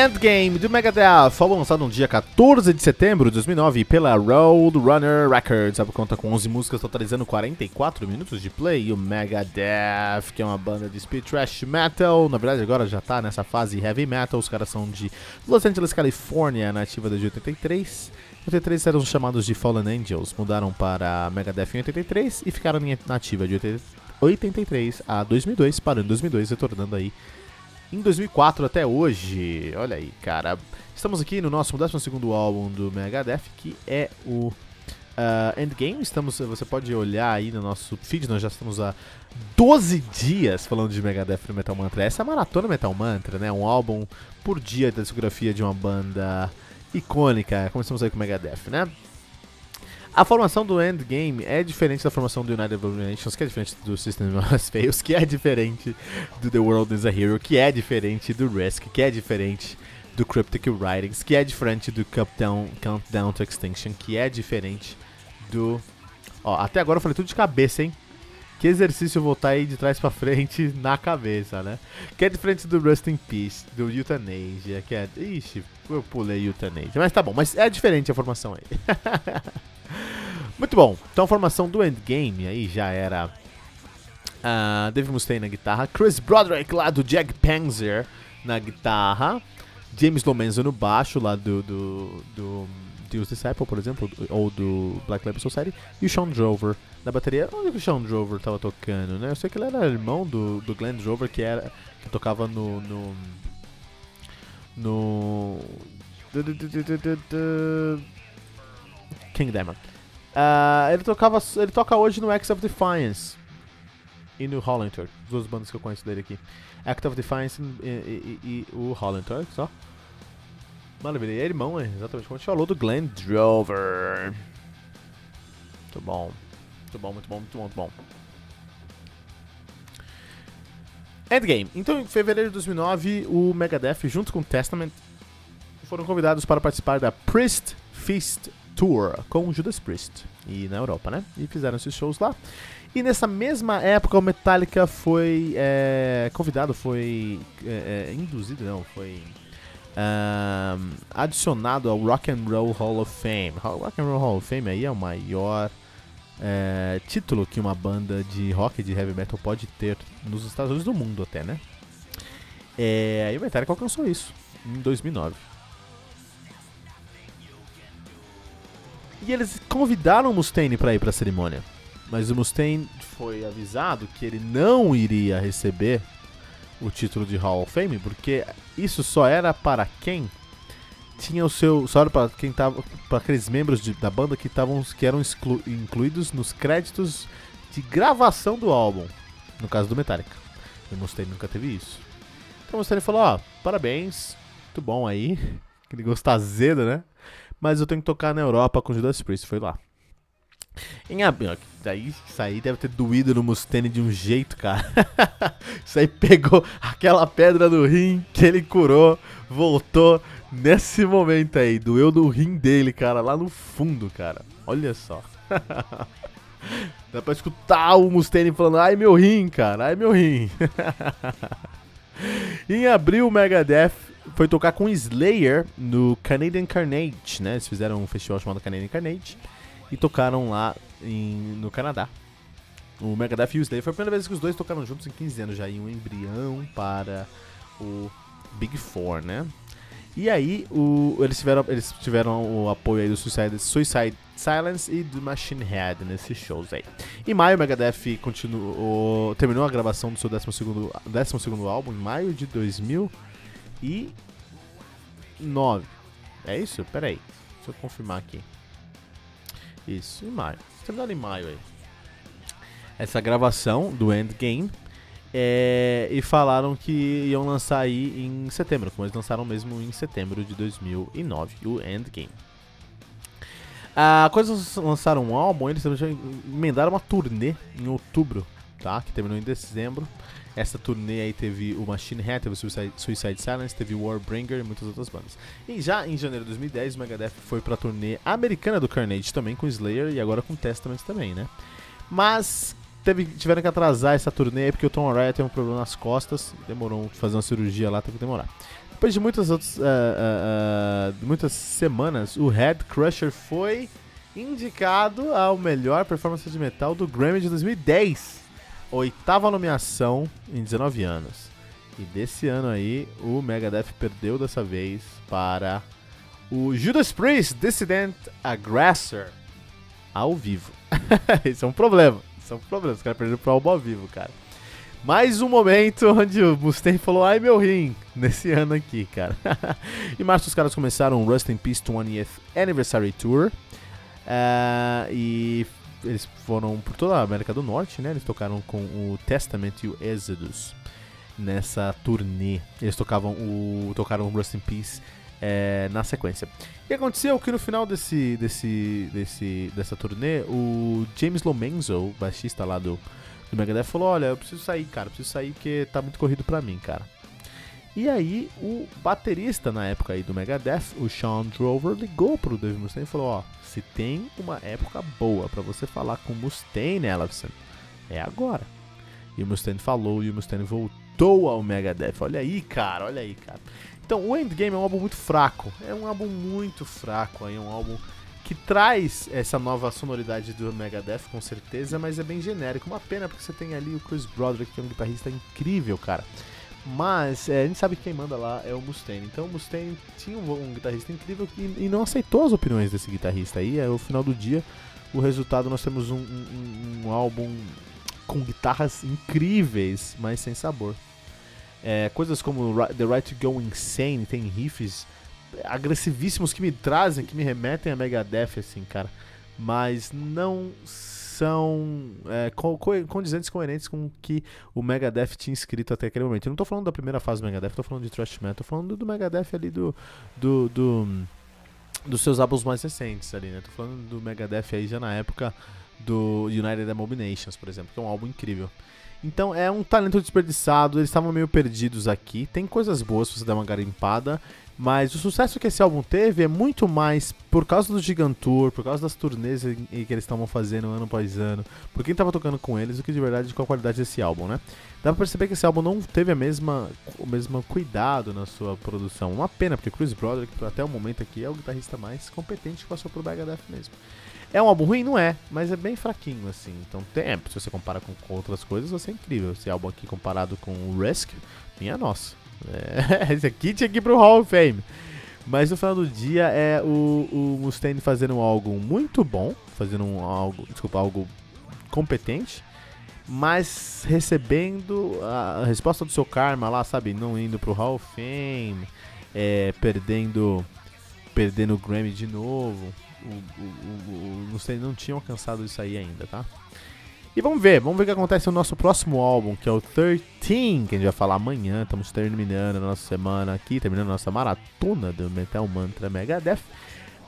Endgame do Megadeth foi lançado no dia 14 de setembro de 2009 pela Roadrunner Records. A conta com 11 músicas totalizando 44 minutos de play. E o Megadeth, que é uma banda de speed thrash metal, na verdade agora já tá nessa fase heavy metal. Os caras são de Los Angeles, Califórnia, nativa desde 83. Em 83 eram chamados de Fallen Angels, mudaram para Megadeth em 83 e ficaram nativa de 83 a 2002, parando em 2002, retornando aí em 2004 até hoje. Olha aí, cara. Estamos aqui no nosso 12 álbum do Megadeth, que é o uh, Endgame. Estamos, você pode olhar aí no nosso feed, nós já estamos há 12 dias falando de Megadeth no Metal Mantra. Essa é a maratona Metal Mantra, né? Um álbum por dia da discografia de uma banda icônica. Começamos aí com Megadeth, né? A formação do Endgame é diferente da formação do United Nations, que é diferente do System of Fails, que é diferente do The World is a Hero, que é diferente do Risk, que é diferente do Cryptic Writings, que é diferente do Countdown, Countdown to Extinction, que é diferente do... Ó, até agora eu falei tudo de cabeça, hein? Que exercício voltar aí de trás pra frente na cabeça, né? Que é diferente do Rust in Peace, do Euthanasia, que é... Ixi, eu pulei Euthanasia. Mas tá bom, mas é diferente a formação aí. Muito bom. Então a formação do Endgame aí já era uh, Dave Mustaine na guitarra, Chris Broderick lá do Jack Panzer na guitarra, James Lomenzo no baixo lá do, do, do Deus Disciple, por exemplo, ou do Black Label Society, e o Sean Drover na bateria. Onde o Sean Drover tava tocando, né? Eu sei que ele era irmão do, do Glenn Drover, que, era, que tocava no... no, no King. Uh, ele tocava, ele toca hoje no Act of Defiance e no Holland duas bandas que eu conheço dele aqui. Act of Defiance e, e, e, e o Holland só. Maravilha, e é irmão, é exatamente como a gente falou, do Glenn Drover. Muito bom, muito bom, muito bom, muito bom, muito bom. Endgame. Então, em fevereiro de 2009, o Megadeth, junto com o Testament, foram convidados para participar da Priest Feast Tour com Judas Priest e na Europa, né? E fizeram esses shows lá. E nessa mesma época o Metallica foi é, convidado, foi é, é induzido, não, foi adicionado ao Rock and Roll Hall of Fame. Rock and Roll Hall of Fame aí é o maior é, título que uma banda de rock de heavy metal pode ter nos Estados Unidos do mundo até, né? É, e o Metallica alcançou isso em 2009. E eles convidaram o Mustaine para ir para a cerimônia. Mas o Mustaine foi avisado que ele não iria receber o título de Hall of Fame, porque isso só era para quem tinha o seu, só era para quem tava, para aqueles membros de, da banda que estavam que eram exclu, incluídos nos créditos de gravação do álbum, no caso do Metallica. O Mustaine nunca teve isso. Então o Mustaine falou: "Ó, passabéns, parabéns, muito bom aí". Aquele gosto azedo, né? Mas eu tenho que tocar na Europa com Judas Priest, foi lá. Em abril, daí isso aí deve ter doído no Mustaine de um jeito, cara. isso aí pegou aquela pedra do rim que ele curou, voltou nesse momento aí, doeu no rim dele, cara, lá no fundo, cara. Olha só. Dá pra escutar o Mustaine falando, ai meu rim, cara, ai meu rim. em abril, o Megadeth foi tocar com Slayer no Canadian Carnage, né? Eles fizeram um festival chamado Canadian Carnage e tocaram lá em, no Canadá. O Megadeth e o Slayer foi a primeira vez que os dois tocaram juntos em 15 anos, já em um embrião para o Big Four, né? E aí o, eles, tiveram, eles tiveram o apoio aí do Suicide, Suicide Silence e do Machine Head nesses shows aí. Em maio, o Megadeth continuou, terminou a gravação do seu 12º, 12 álbum, em maio de 2000 e 2009. É isso? Pera aí. Deixa eu confirmar aqui. Isso, em maio. Terminando em maio aí. Essa gravação do Endgame. É, e falaram que iam lançar aí em setembro, como eles lançaram mesmo em setembro de 2009, o Endgame. Ah, quando eles lançaram um álbum, eles emendaram uma turnê em outubro, tá? Que terminou em dezembro. Essa turnê aí teve o Machine Head, teve o Suicide, Suicide Silence, teve o Warbringer e muitas outras bandas. E já em janeiro de 2010, o Megadeth foi pra turnê americana do Carnage também, com Slayer e agora com Testament também, né? Mas teve, tiveram que atrasar essa turnê porque o Tom Araya tem um problema nas costas, demorou fazer uma cirurgia lá, teve que demorar. Depois de muitas outras, uh, uh, uh, muitas semanas, o Head Crusher foi indicado ao melhor performance de metal do Grammy de 2010 oitava nomeação em 19 anos. E desse ano aí, o Megadeth perdeu dessa vez para o Judas Priest Dissident Aggressor ao vivo. Isso é um problema. Isso é um problema. Os caras perderam pro álbum ao vivo, cara. Mais um momento onde o Mustaine falou, ai meu rim, nesse ano aqui, cara. em março os caras começaram o Rust in Peace 20th Anniversary Tour. Uh, e eles foram por toda a América do Norte, né? Eles tocaram com o Testament e o Exodus nessa turnê. Eles tocavam o tocaram o Rust in Peace é, na sequência. Que aconteceu que no final desse, desse, desse, dessa turnê, o James Lomenzo, baixista lá do, do Megadeth, falou: Olha, eu preciso sair, cara, preciso sair porque tá muito corrido pra mim, cara. E aí, o baterista na época aí do Megadeth, o Sean Drover, ligou pro Dave Mustaine e falou: Ó, se tem uma época boa para você falar com Mustaine, Ellison, é agora. E o Mustaine falou e o Mustaine voltou ao Megadeth. Olha aí, cara, olha aí, cara. Então, o Endgame é um álbum muito fraco. É um álbum muito fraco aí, é um álbum que traz essa nova sonoridade do Megadeth, com certeza, mas é bem genérico. Uma pena porque você tem ali o Chris Broderick, que é um guitarrista incrível, cara. Mas é, a gente sabe que quem manda lá é o Mustaine. Então o Mustaine tinha um, um guitarrista incrível e, e, não aceitou as opiniões desse guitarrista aí. É, no final do dia, o resultado nós temos um, um, um álbum com guitarras incríveis, mas sem sabor. É, coisas como The Right to Go Insane tem riffs agressivíssimos que me trazem, que me remetem a Megadeth, assim, cara. Mas não são é, co condizentes, coerentes com o que o Megadeth tinha escrito até aquele momento. Eu não estou falando da primeira fase do Megadeth, estou falando de thrash metal, tô falando do Megadeth ali do, do, do dos seus álbuns mais recentes ali, né? Tô falando do Megadeth aí já na época do United Abominations, por exemplo, que é um álbum incrível. Então é um talento desperdiçado, eles estavam meio perdidos aqui. Tem coisas boas se você der uma garimpada. Mas o sucesso que esse álbum teve é muito mais por causa do Gigantour, por causa das turnês que eles estavam fazendo ano após ano, por quem estava tocando com eles, do que de verdade com a qualidade desse álbum, né? Dá pra perceber que esse álbum não teve a mesma, o mesmo cuidado na sua produção. Uma pena, porque Chris Broderick, até o momento aqui, é o guitarrista mais competente que passou pro Megadeth mesmo. É um álbum ruim? Não é, mas é bem fraquinho, assim. Então, tem, é, se você compara com, com outras coisas, vai ser incrível. Esse álbum aqui comparado com o Risk, minha nossa. É, esse aqui tinha que ir pro Hall of Fame. Mas no final do dia é o, o Mustaine fazendo algo muito bom, fazendo um, algo, desculpa, algo competente, mas recebendo a, a resposta do seu karma lá, sabe, não indo pro Hall of Fame, é, perdendo perdendo o Grammy de novo. O, o, não tinha alcançado isso aí ainda, tá? E vamos ver, vamos ver o que acontece no nosso próximo álbum, que é o 13, que a gente vai falar amanhã. Estamos terminando a nossa semana aqui, terminando a nossa maratona do Metal Mantra Megadeth.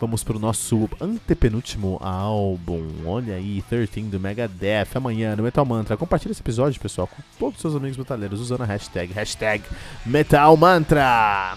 Vamos pro nosso antepenúltimo álbum. Olha aí, 13 do Megadeth. Amanhã no Metal Mantra. Compartilha esse episódio, pessoal, com todos os seus amigos metaleiros usando a hashtag, hashtag Metal Mantra.